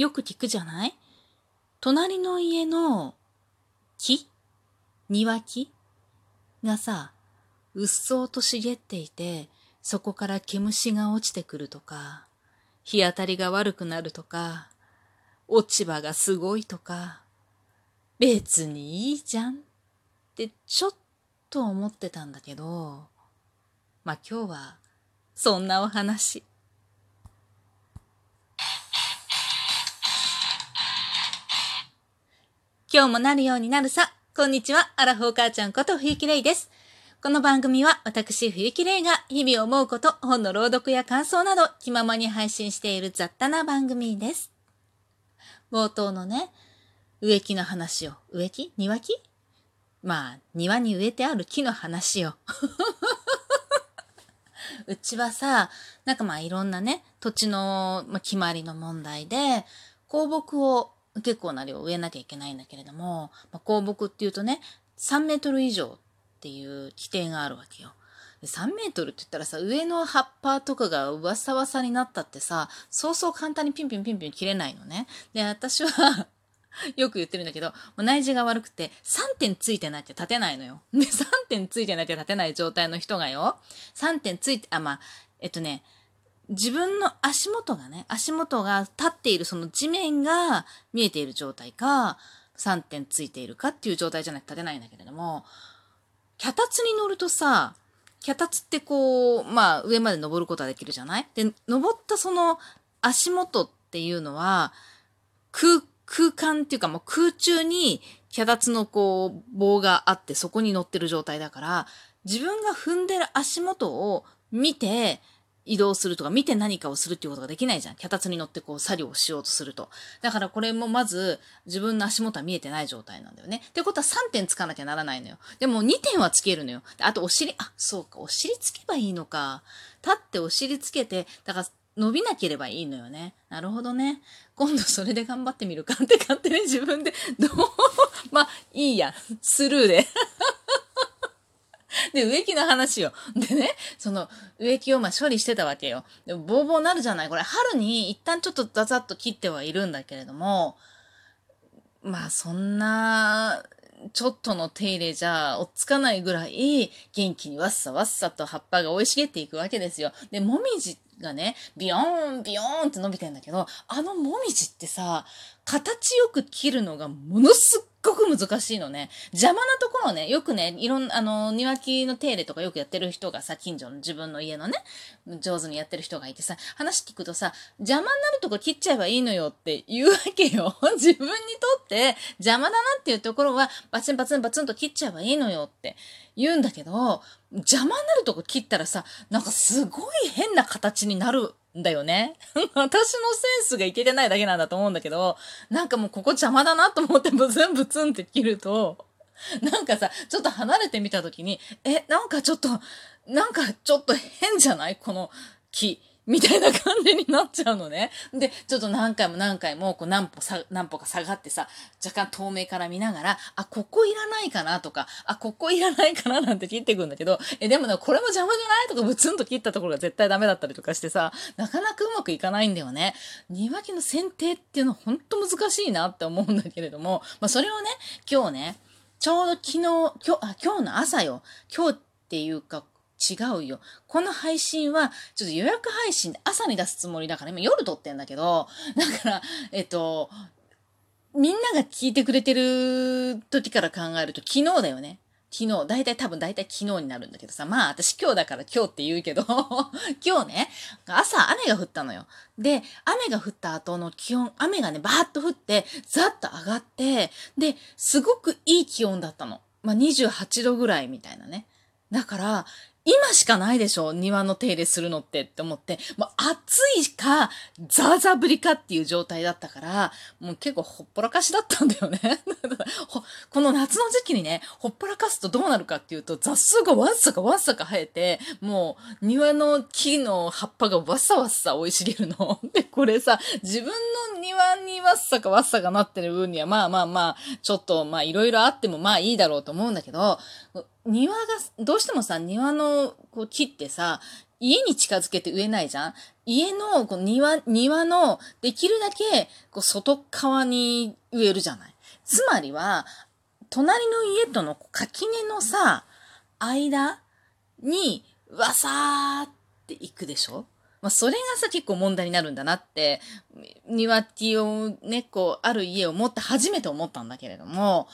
よく聞くじゃない？隣の家の木？庭木？がさ、うっそうと茂っていて、そこから毛虫が落ちてくるとか、日当たりが悪くなるとか、落ち葉がすごいとか、別にいいじゃんってちょっと思ってたんだけど、まあ今日はそんなお話。今日もなるようになるさ。こんにちは。アラフォー母ちゃんこと冬木玲です。この番組は私冬木玲が日々思うこと、本の朗読や感想など気ままに配信している雑多な番組です。冒頭のね、植木の話を。植木？庭木？まあ、庭に植えてある木の話よ。うちはさ、なんかまあいろんなね、土地の、まあ、決まりの問題で、香木を結構な量植えなきゃいけないんだけれども、まあ、香木っていうとね、3メートル以上っていう規定があるわけよ。3メートルって言ったらさ、上の葉っぱとかがわさわさになったってさ、そうそう簡単にピンピンピンピン切れないのね。で、私は よく言ってるんだけど、内耳が悪くて3点ついてないって立てないのよ。で、3点ついてないって立てない状態の人がよ、3点ついて、あ、まあ、えっとね、自分の足元がね、足元が立っているその地面が見えている状態か、3点ついているかっていう状態じゃなくて立てないんだけれども、脚立に乗るとさ、脚立ってこう、まあ上まで登ることができるじゃない？で、登ったその足元っていうのは、空、空間っていうかもう空中に脚立のこう棒があってそこに乗ってる状態だから、自分が踏んでる足元を見て、移動するとか、見て何かをするっていうことができないじゃん。脚立に乗ってこう作業をしようとすると。だからこれもまず自分の足元は見えてない状態なんだよね。ってことは3点つかなきゃならないのよ。でも2点はつけるのよ。あとお尻、あ、そうか、お尻つけばいいのか。立ってお尻つけて、だから伸びなければいいのよね。なるほどね。今度それで頑張ってみるかって勝手に自分で、どう、まあ、いいや。スルーで。で、植木の話よ。でね、その植木をまあ処理してたわけよ。でも、ボーボーなるじゃない？これ、春に一旦ちょっとザザッと切ってはいるんだけれども、まあ、そんな、ちょっとの手入れじゃおっつかないぐらい元気にわっさわっさと葉っぱが生い茂っていくわけですよ。で、もみじがね、ビヨーン、ビヨーンって伸びてんだけど、あのもみじってさ、形よく切るのがものすっごく難しいのね。邪魔なところをね、よくね、いろんな、あの、庭木の手入れとかよくやってる人がさ、近所の自分の家のね、上手にやってる人がいてさ、話聞くとさ、邪魔になるとこ切っちゃえばいいのよって言うわけよ。自分にとって邪魔だなっていうところは、バツンバツンバツンと切っちゃえばいいのよって言うんだけど、邪魔になるとこ切ったらさ、なんかすごい変な形になるんだよね。私のセンスがいけてないだけなんだと思うんだけど、なんかもうここ邪魔だなと思ってブツンブツンって切ると、なんかさ、ちょっと離れてみた時に、え、なんかちょっと、なんかちょっと変じゃない？この木。みたいな感じになっちゃうのね。で、ちょっと何回も何回も、こう何歩さ、何歩か下がってさ、若干透明から見ながら、あ、ここいらないかなとか、あ、ここいらないかななんて切っていくんだけど、え、でもね、これも邪魔じゃないとかブツンと切ったところが絶対ダメだったりとかしてさ、なかなかうまくいかないんだよね。庭木の剪定っていうのはほんと難しいなって思うんだけれども、まあそれをね、今日ね、ちょうど昨日、今日、あ、今日の朝よ。今日っていうか、違うよ。この配信は、ちょっと予約配信で朝に出すつもりだから、今夜撮ってんだけど、だから、えっと、みんなが聞いてくれてる時から考えると昨日だよね。昨日、だいたい多分だいたい昨日になるんだけどさ、まあ私今日だから今日って言うけど、今日ね、朝雨が降ったのよ。で、雨が降った後の気温、雨がね、バーッと降って、ザッと上がって、で、すごくいい気温だったの。まあ28度ぐらいみたいなね。だから、今しかないでしょ庭の手入れするのってって思って、もう暑いか、ザーザー降りかっていう状態だったから、もう結構ほっぽらかしだったんだよね。この夏の時期にね、ほっぽらかすとどうなるかっていうと、雑草がわっさかわっさか生えて、もう庭の木の葉っぱがわっさわっさ生い茂るの。で、これさ、自分の庭にわっさかわっさかなってる分には、まあまあまあ、ちょっとまあいろいろあってもまあいいだろうと思うんだけど、庭が、どうしてもさ、庭のこう木ってさ、家に近づけて植えないじゃん？家のこう庭、庭のできるだけこう外側に植えるじゃない？つまりは、隣の家との垣根のさ、間に、わさーって行くでしょ？まあ、それがさ、結構問題になるんだなって、庭っていうね、こう、ある家を持って初めて思ったんだけれども、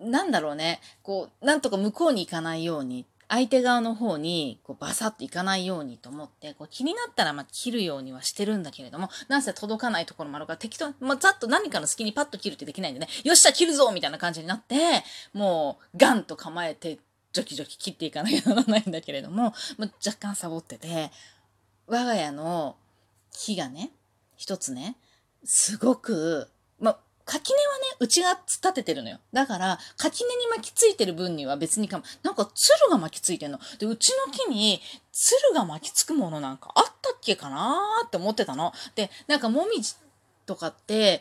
なんだろうね、こう、なんとか向こうに行かないように、相手側の方に、こう、バサッと行かないようにと思って、こう、気になったら、ま、切るようにはしてるんだけれども、なんせ届かないところもあるから、適当に、まあ、ざっと何かの隙にパッと切るってできないんでね、よっしゃ、切るぞみたいな感じになって、もう、ガンと構えて、ジョキジョキ切っていかなきゃならないんだけれども、まあ、若干サボってて、我が家の木がね、一つね、すごく、垣根はね、うちが立ててるのよ。だから、垣根に巻きついてる分には別にかも、なんか鶴が巻きついてんの。で、うちの木に鶴が巻きつくものなんかあったっけかなーって思ってたの。で、なんかもみじとかって、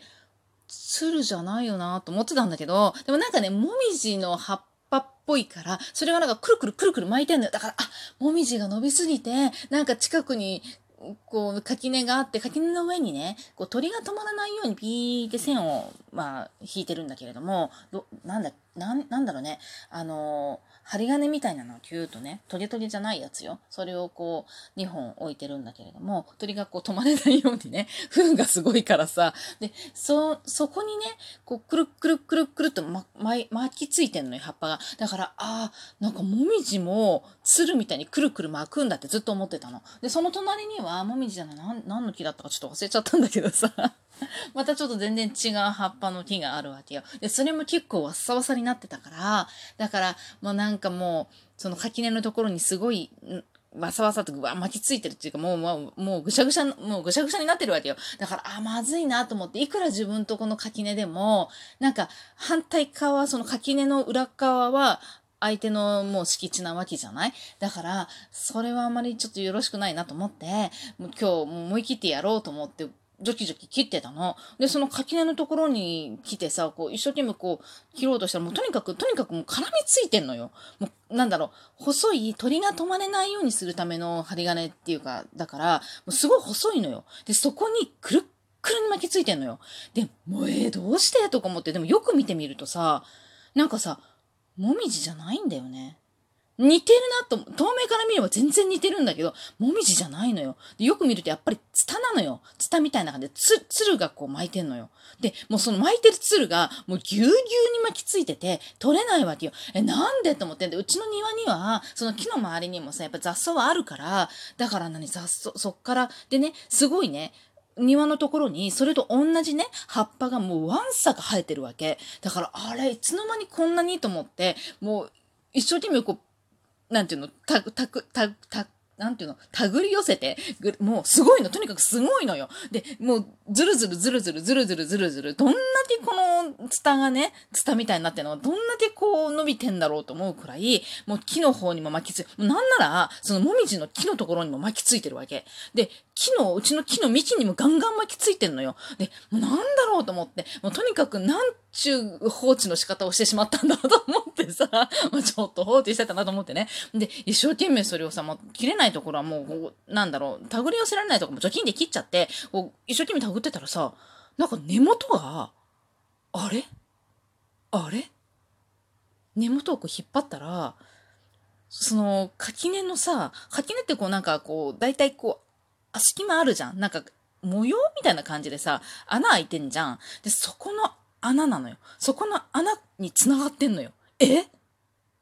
鶴じゃないよなーと思ってたんだけど、でもなんかね、もみじの葉っぱっぽいから、それがなんかくるくるくるくる巻いてんのよ。だから、あ、もみじが伸びすぎて、なんか近くにこう、垣根があって、垣根の上にね、こう鳥が止まらないようにピーって線を、まあ、引いてるんだけれども、ど、なんだ、なん、なんだろうね、あの針金みたいなのをキューとね、トゲトゲじゃないやつよ。それをこう、2本置いてるんだけれども、鳥がこう止まれないようにね、風がすごいからさ、で、そ、そこにね、こう、くるくるくるくるっとま、巻きついてんのよ、葉っぱが。だから、ああ、なんかもみじも、つるみたいにくるくる巻くんだってずっと思ってたの。で、その隣には、もみじじゃない、なん、何の木だったかちょっと忘れちゃったんだけどさ、またちょっと全然違う葉っぱの木があるわけよ。で、それも結構わっさわさになってたから、だから、もうなんかもう、その垣根のところにすごい、わさわさとわ巻きついてるっていうか、もう、もう、もうぐしゃぐしゃ、もうぐしゃぐしゃになってるわけよ。だから、あ、まずいなと思って、いくら自分とこの垣根でも、なんか、反対側、その垣根の裏側は、相手のもう敷地なわけじゃない？だから、それはあまりちょっとよろしくないなと思って、もう今日もう思い切ってやろうと思って、ジョキジョキ切ってたの。で、その垣根のところに来てさ、こう、一生懸命こう、切ろうとしたら、もうとにかく、とにかくもう絡みついてんのよ。もう、なんだろう、細い鳥が止まれないようにするための針金っていうか、だから、もうすごい細いのよ。で、そこにくるっくるに巻きついてんのよ。で、もう、えー、どうして？とか思って、でもよく見てみるとさ、なんかさ、もみじじゃないんだよね。似てるなと、透明から見れば全然似てるんだけど、もみじじゃないのよ。よく見るとやっぱりツタなのよ。ツタみたいな感じで、つ、つるがこう巻いてんのよ。で、もうその巻いてるつるが、もうぎゅうぎゅうに巻きついてて、取れないわけよ。え、なんでと思ってんで、うちの庭には、その木の周りにもさ、やっぱ雑草はあるから、だから何、雑草、そっから、でね、すごいね、庭のところに、それと同じね、葉っぱがもうワンサが生えてるわけ。だから、あれ、いつの間にこんなにと思って、もう、一生懸命こう、なんていうの、た、たく、た、た、なんていうの、手繰り寄せて、もうすごいの、とにかくすごいのよ。で、もうずるずるずるずるずるずるずるずる、どんだけこのツタがね、ツタみたいになってるのがどんだけこう伸びてんだろうと思うくらい、もう木の方にも巻きつい、もうなんなら、そのもみじの木のところにも巻きついてるわけ。で、木の、うちの木の幹にもガンガン巻きついてんのよ。で、もうなんだろうと思って、もうとにかくなんちゅう放置の仕方をしてしまったんだと思ってさ、もうちょっと放置してたなと思ってね。で、一生懸命それをさ、もう切れないところはもう、なんだろう、手繰り寄せられないとこも除菌で切っちゃって、こう一生懸命手繰ってたらさ、なんか根元が、あれ？あれ？根元をこう引っ張ったら、その垣根のさ、垣根ってこうなんかこう、大体こう、あ、隙間あるじゃん。なんか、模様みたいな感じでさ、穴開いてんじゃん。で、そこの穴なのよ。そこの穴に繋がってんのよ。え？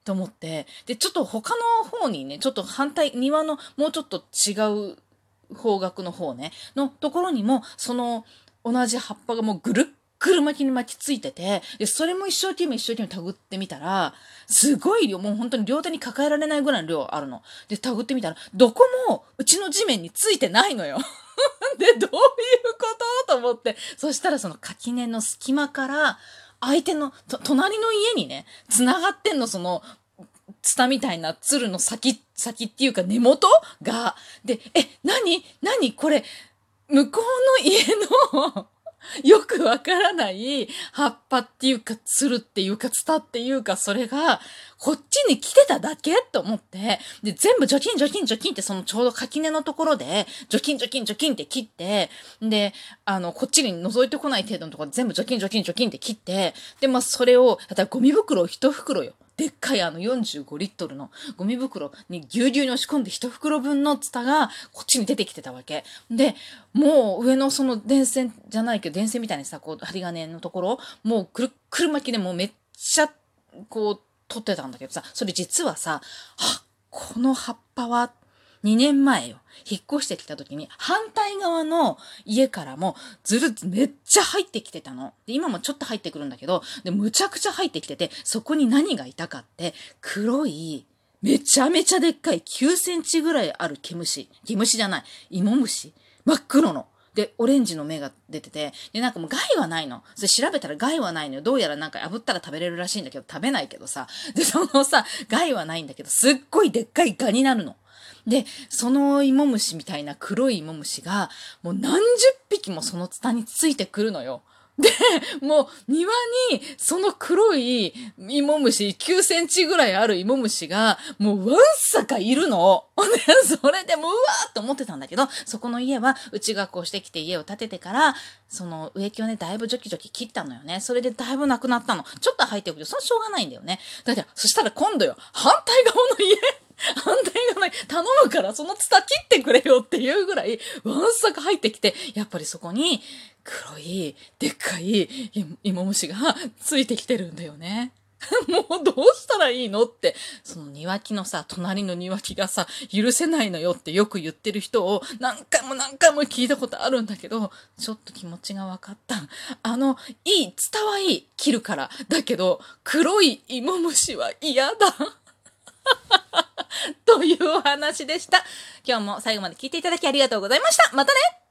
と思って。で、ちょっと他の方にね、ちょっと反対、庭のもうちょっと違う方角の方ね、のところにも、その同じ葉っぱがもうぐるっぐる巻きに巻きついてて、で、それも一生懸命一生懸命手繰ってみたら、すごい量、もう本当に両手に抱えられないぐらいの量あるの。で、手繰ってみたら、どこもうちの地面についてないのよ。で、どういうこと？と思って。そしたらその垣根の隙間から、相手の、隣の家にね、繋がってんの、その、ツタみたいな鶴の先、先っていうか根元が、で、え、何？何？これ、向こうの家のくわからない葉っぱっていうか、つるっていうか、ツタっていうか、それが、こっちに来てただけと思って、で、全部除菌除菌除菌ってそのちょうど垣根のところで、除菌除菌除菌って切って、で、あの、こっちに覗いてこない程度のところ全部除菌除菌除菌って切って、で、まあ、それを、だゴミ袋を一袋よ。でっかいあの45リットルのゴミ袋にぎゅうぎゅうに押し込んで一袋分のツタがこっちに出てきてたわけ。で、もう上のその電線じゃないけど電線みたいにさ、こう針金のところ、もうくるくる巻きでもうめっちゃこう取ってたんだけどさ、それ実はさ、あ、この葉っぱは2年前よ。引っ越してきた時に反対側の家からもずるめっちゃ入ってきてたの。で、今もちょっと入ってくるんだけど、で、むちゃくちゃ入ってきてて、そこに何がいたかって、黒い、めちゃめちゃでっかい9センチぐらいある毛虫。毛虫じゃない。芋虫。真っ黒の。で、オレンジの芽が出てて、で、なんかもう害はないの。それ調べたら害はないのよ。どうやらなんか炙ったら食べれるらしいんだけど、食べないけどさ。で、そのさ、害はないんだけど、すっごいでっかいガになるの。で、その芋虫みたいな黒い芋虫が、もう何十匹もそのツタについてくるのよ。で、もう庭にその黒い芋虫、9センチぐらいある芋虫が、もうわんさかいるの。それでもうわーっと思ってたんだけど、そこの家は、うちがこうしてきて家を建ててから、その植木をね、だいぶジョキジョキ切ったのよね。それでだいぶなくなったの。ちょっと入っておくけど、それしょうがないんだよね。だって、そしたら今度よ、反対側の家 反対側に頼むからそのツタ切ってくれよっていうぐらいわんさか入ってきて、やっぱりそこに黒いでっかい芋虫が ついてきてるんだよね。もうどうしたらいいのって、その庭木のさ、隣の庭木がさ、許せないのよってよく言ってる人を何回も何回も聞いたことあるんだけど、ちょっと気持ちが分かった。あの、いい、伝はいい、切るから。だけど、黒い芋虫は嫌だ。というお話でした。今日も最後まで聞いていただきありがとうございました。またね